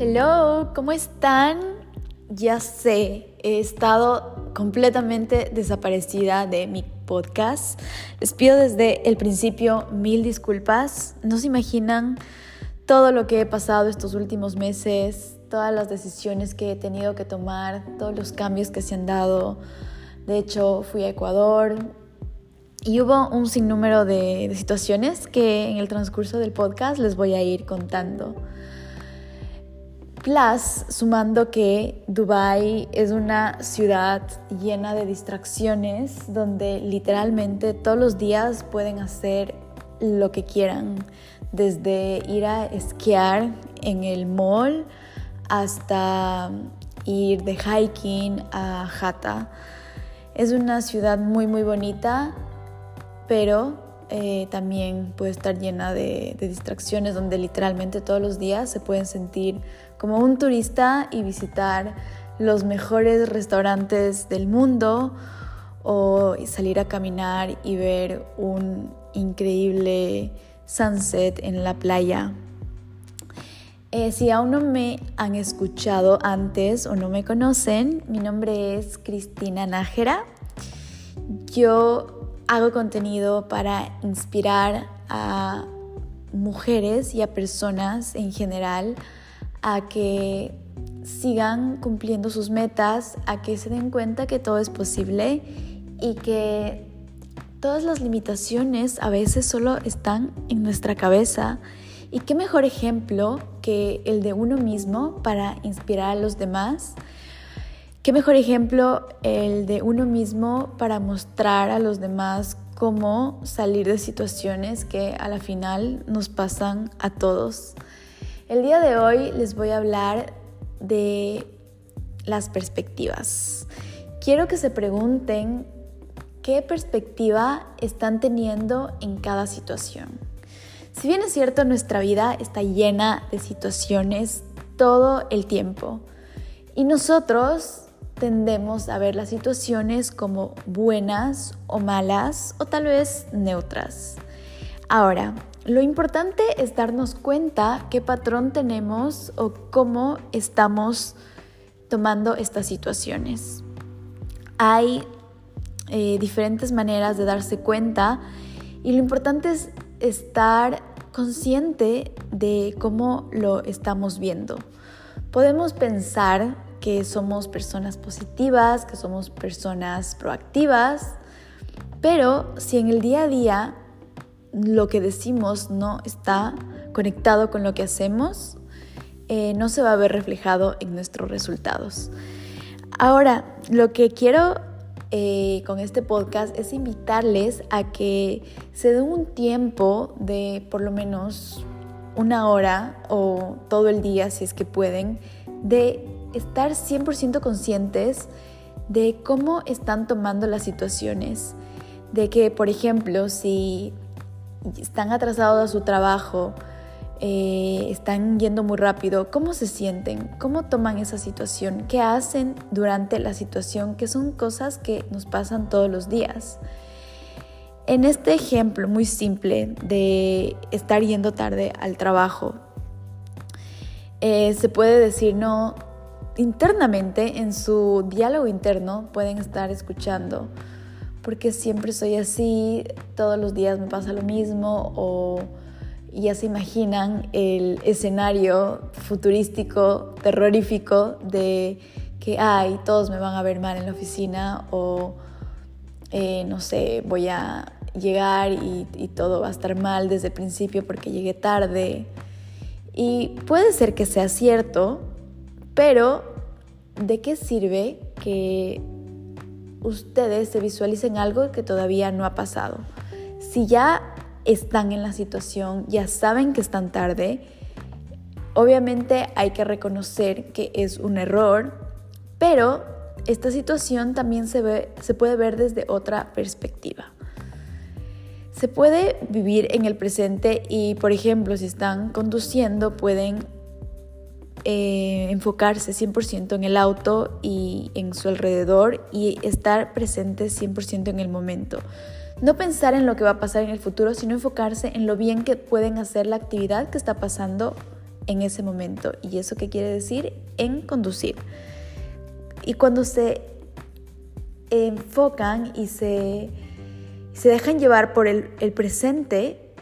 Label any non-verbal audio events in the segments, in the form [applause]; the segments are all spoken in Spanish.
Hello, ¿cómo están? Ya sé, he estado completamente desaparecida de mi podcast. Les pido desde el principio mil disculpas. No se imaginan todo lo que he pasado estos últimos meses, todas las decisiones que he tenido que tomar, todos los cambios que se han dado. De hecho, fui a Ecuador y hubo un sinnúmero de, de situaciones que en el transcurso del podcast les voy a ir contando. Plus, sumando que Dubai es una ciudad llena de distracciones donde literalmente todos los días pueden hacer lo que quieran, desde ir a esquiar en el mall hasta ir de hiking a Hatta. Es una ciudad muy muy bonita, pero eh, también puede estar llena de, distracciones donde literalmente todos los días se pueden sentir como un turista y visitar los mejores restaurantes del mundo o salir a caminar y ver un increíble sunset en la playa. Eh, si aún no me han escuchado antes o no me conocen, mi nombre es Cristina Nájera. Yo hago contenido para inspirar a mujeres y a personas en general a que sigan cumpliendo sus metas, a que se den cuenta que todo es posible y que todas las limitaciones a veces solo están en nuestra cabeza. Y qué mejor ejemplo que el de uno mismo para inspirar a los demás ¿Qué mejor ejemplo el de uno mismo para mostrar a los demás cómo salir de situaciones que a la final nos pasan a todos? El día de hoy les voy a hablar de las perspectivas. Quiero que se pregunten qué perspectiva están teniendo en cada situación. Si bien es cierto, nuestra vida está llena de situaciones todo el tiempo y nosotros tendemos a ver las situaciones como buenas o malas o tal vez neutras. Ahora, lo importante es darnos cuenta qué patrón tenemos o cómo estamos tomando estas situaciones. Hay eh, diferentes maneras de darse cuenta y lo importante es estar consciente de cómo lo estamos viendo. Podemos pensar que somos personas positivas, que somos personas proactivas, pero si en el día a día lo que decimos no está conectado con lo que hacemos, eh, no se va a ver reflejado en nuestros resultados. Ahora, lo que quiero eh, con este podcast es invitarles a que se den un tiempo de por lo menos una hora o todo el día, si es que pueden, de estar 100% conscientes de cómo están tomando las situaciones. De que, por ejemplo, si están atrasados a su trabajo, eh, están yendo muy rápido, ¿cómo se sienten? ¿Cómo toman esa situación? ¿Qué hacen durante la situación? Que son cosas que nos pasan todos los días. En este ejemplo muy simple de estar yendo tarde al trabajo, eh, se puede decir, no, internamente, en su diálogo interno, pueden estar escuchando, porque siempre soy así, todos los días me pasa lo mismo, o ya se imaginan el escenario futurístico, terrorífico de que, ay, todos me van a ver mal en la oficina, o eh, no sé, voy a llegar y, y todo va a estar mal desde el principio porque llegué tarde. Y puede ser que sea cierto, pero, ¿de qué sirve que ustedes se visualicen algo que todavía no ha pasado? Si ya están en la situación, ya saben que están tarde, obviamente hay que reconocer que es un error, pero esta situación también se, ve, se puede ver desde otra perspectiva. Se puede vivir en el presente y, por ejemplo, si están conduciendo, pueden eh, enfocarse 100% en el auto y en su alrededor y estar presentes 100% en el momento. No pensar en lo que va a pasar en el futuro, sino enfocarse en lo bien que pueden hacer la actividad que está pasando en ese momento. ¿Y eso qué quiere decir? En conducir. Y cuando se enfocan y se, se dejan llevar por el, el presente,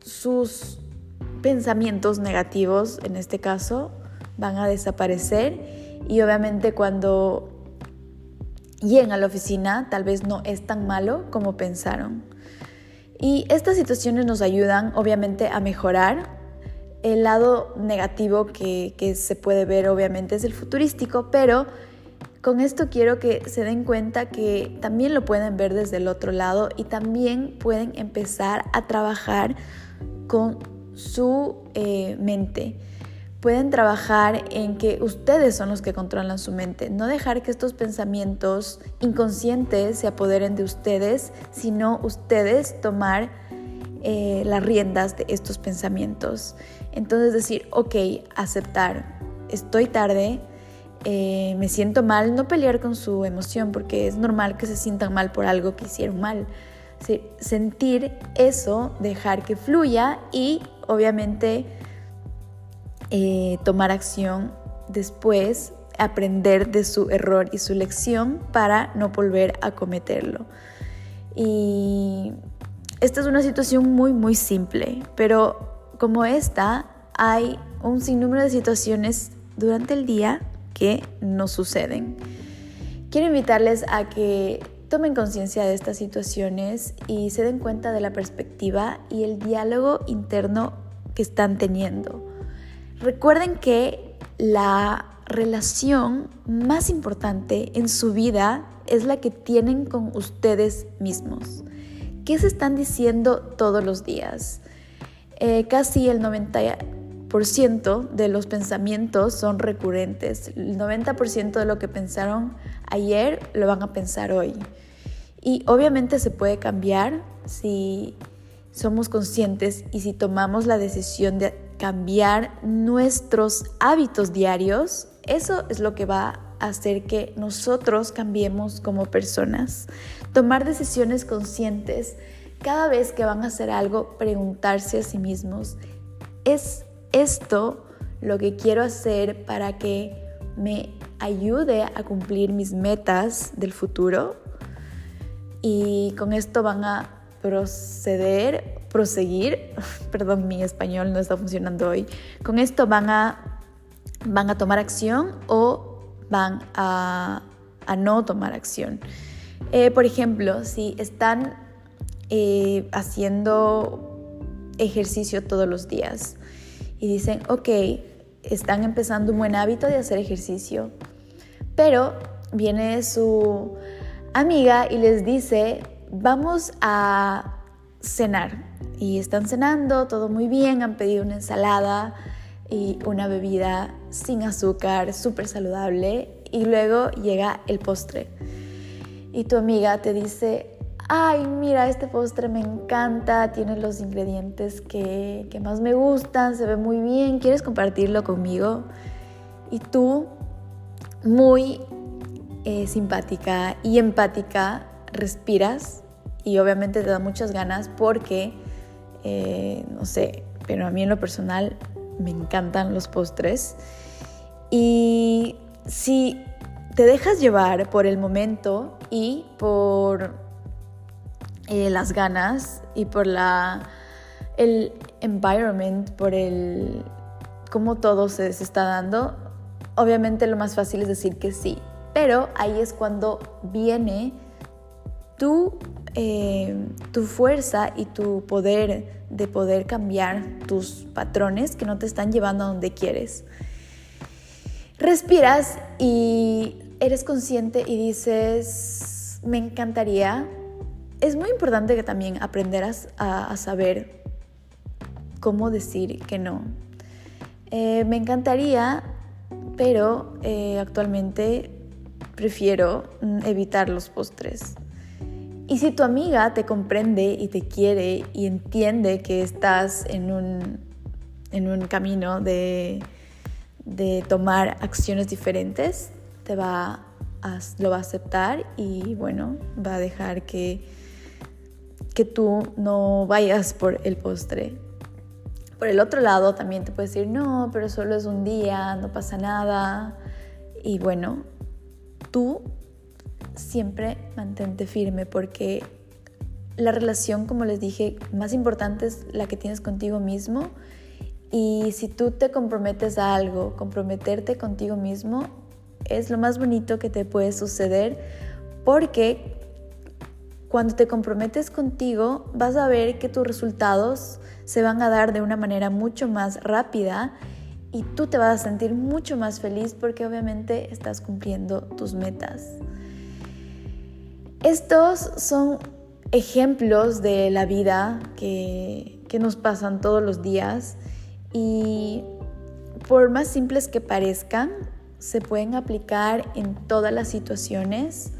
sus pensamientos negativos, en este caso, van a desaparecer y obviamente cuando lleguen a la oficina tal vez no es tan malo como pensaron. Y estas situaciones nos ayudan obviamente a mejorar. El lado negativo que, se puede ver obviamente es el futurístico, pero con esto quiero que se den cuenta que también lo pueden ver desde el otro lado y también pueden empezar a trabajar con su eh, mente. Pueden trabajar en que ustedes son los que controlan su mente, no dejar que estos pensamientos inconscientes se apoderen de ustedes, sino ustedes tomar eh, las riendas de estos pensamientos. Entonces decir, ok, aceptar, estoy tarde, eh, me siento mal, no pelear con su emoción, porque es normal que se sientan mal por algo que hicieron mal. sentir eso, dejar que fluya y obviamente eh, tomar acción después, aprender de su error y su lección para no volver a cometerlo. Y esta es una situación muy, muy simple, pero como esta, hay un sinnúmero de situaciones durante el día que nos suceden. Quiero invitarles a que tomen conciencia de estas situaciones y se den cuenta de la perspectiva y el diálogo interno que están teniendo. Recuerden que la relación más importante en su vida es la que tienen con ustedes mismos. ¿Qué se están diciendo todos los días? Eh, casi el 90% de los pensamientos son recurrentes. El 90% de lo que pensaron ayer lo van a pensar hoy. Y obviamente se puede cambiar si somos conscientes y si tomamos la decisión de cambiar nuestros hábitos diarios, eso es lo que va a hacer que nosotros cambiemos como personas. Tomar decisiones conscientes, cada vez que van a hacer algo, preguntarse a sí mismos, ¿es esto lo que quiero hacer para que me ayude a cumplir mis metas del futuro? Y con esto van a proceder, proseguir, [laughs] perdón, mi español no está funcionando hoy. Con esto van a, van a tomar acción o van a, no tomar acción. Eh, por ejemplo, si están eh, haciendo ejercicio todos los días y dicen, ok, están empezando un buen hábito de hacer ejercicio, pero viene su amiga y les dice, vamos a cenar. Y están cenando, todo muy bien, han pedido una ensalada y una bebida sin azúcar, súper saludable. Y luego llega el postre. Y tu amiga te dice, ay, mira, este postre me encanta, tiene los ingredientes que, más me gustan, se ve muy bien, ¿quieres compartirlo conmigo? Y tú, muy eh, simpática y empática, respiras y obviamente te da muchas ganas porque, eh, no sé, pero a mí en lo personal me encantan los postres. Y si te dejas llevar por el momento y por eh, las ganas y por la, el environment, por el cómo todo se, se está dando, obviamente lo más fácil es decir que sí. Pero ahí es cuando viene tu eh, tu fuerza y tu poder de poder cambiar tus patrones que no te están llevando a donde quieres. Respiras y eres consciente y dices, me encantaría. Es muy importante que también aprenderas a, saber cómo decir que no. Eh, me encantaría, pero eh, actualmente prefiero mm, evitar los postres. Y si tu amiga te comprende y te quiere y entiende que estás en un, en un camino de, de, tomar acciones diferentes, te va a, lo va a aceptar y bueno, va a dejar que, que tú no vayas por el postre. Por el otro lado, también te puedes decir, no, pero solo es un día, no pasa nada. Y bueno, tú siempre mantente firme porque la relación, como les dije, más importante es la que tienes contigo mismo. Y si tú te comprometes a algo, comprometerte contigo mismo es lo más bonito que te puede suceder porque cuando te comprometes contigo vas a ver que tus resultados se van a dar de una manera mucho más rápida y tú te vas a sentir mucho más feliz porque obviamente estás cumpliendo tus metas. Estos son ejemplos de la vida que, nos pasan todos los días y por más simples que parezcan, se pueden aplicar en todas las situaciones.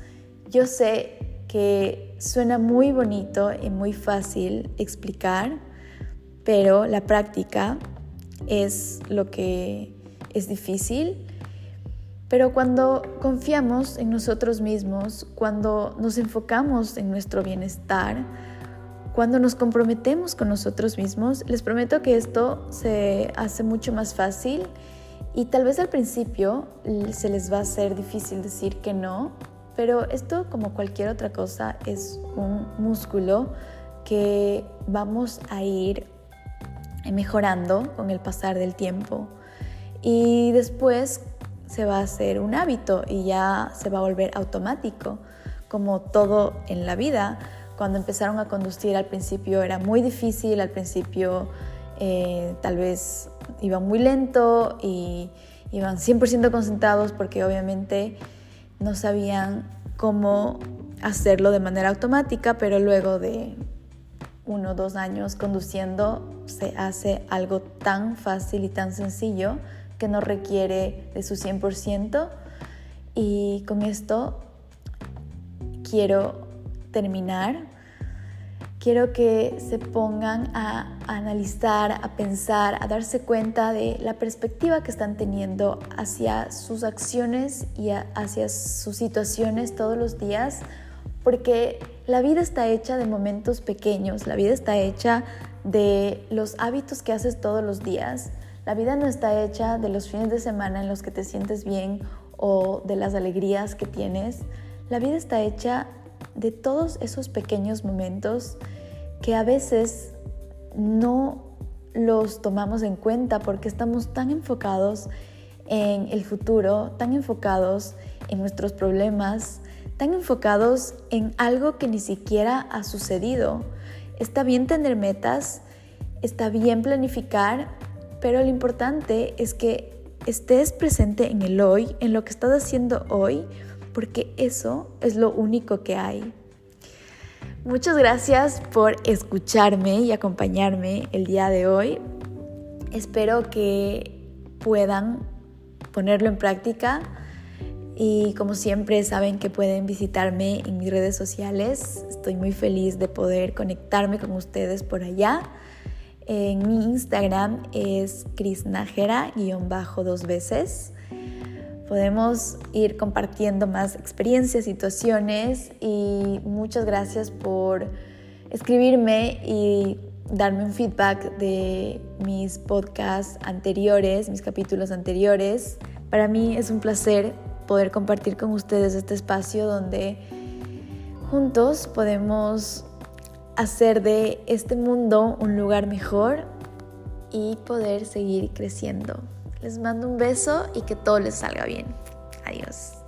Yo sé que suena muy bonito y muy fácil explicar, pero la práctica es lo que es difícil pero cuando confiamos en nosotros mismos, cuando nos enfocamos en nuestro bienestar, cuando nos comprometemos con nosotros mismos, les prometo que esto se hace mucho más fácil y tal vez al principio se les va a hacer difícil decir que no, pero esto como cualquier otra cosa es un músculo que vamos a ir mejorando con el pasar del tiempo. Y después se va a hacer un hábito y ya se va a volver automático, como todo en la vida. Cuando empezaron a conducir al principio era muy difícil, al principio eh, tal vez iban muy lento y iban 100% concentrados porque obviamente no sabían cómo hacerlo de manera automática, pero luego de uno o dos años conduciendo se hace algo tan fácil y tan sencillo que no requiere de su 100%. Y con esto quiero terminar. Quiero que se pongan a analizar, a pensar, a darse cuenta de la perspectiva que están teniendo hacia sus acciones y hacia sus situaciones todos los días, porque la vida está hecha de momentos pequeños, la vida está hecha de los hábitos que haces todos los días la vida no está hecha de los fines de semana en los que te sientes bien o de las alegrías que tienes. La vida está hecha de todos esos pequeños momentos que a veces no los tomamos en cuenta porque estamos tan enfocados en el futuro, tan enfocados en nuestros problemas, tan enfocados en algo que ni siquiera ha sucedido. Está bien tener metas, está bien planificar, pero lo importante es que estés presente en el hoy, en lo que estás haciendo hoy, porque eso es lo único que hay. Muchas gracias por escucharme y acompañarme el día de hoy. Espero que puedan ponerlo en práctica y como siempre saben que pueden visitarme en mis redes sociales. Estoy muy feliz de poder conectarme con ustedes por allá. En mi Instagram es bajo dos veces. Podemos ir compartiendo más experiencias, situaciones y muchas gracias por escribirme y darme un feedback de mis podcasts anteriores, mis capítulos anteriores. Para mí es un placer poder compartir con ustedes este espacio donde juntos podemos hacer de este mundo un lugar mejor y poder seguir creciendo. Les mando un beso y que todo les salga bien. Adiós.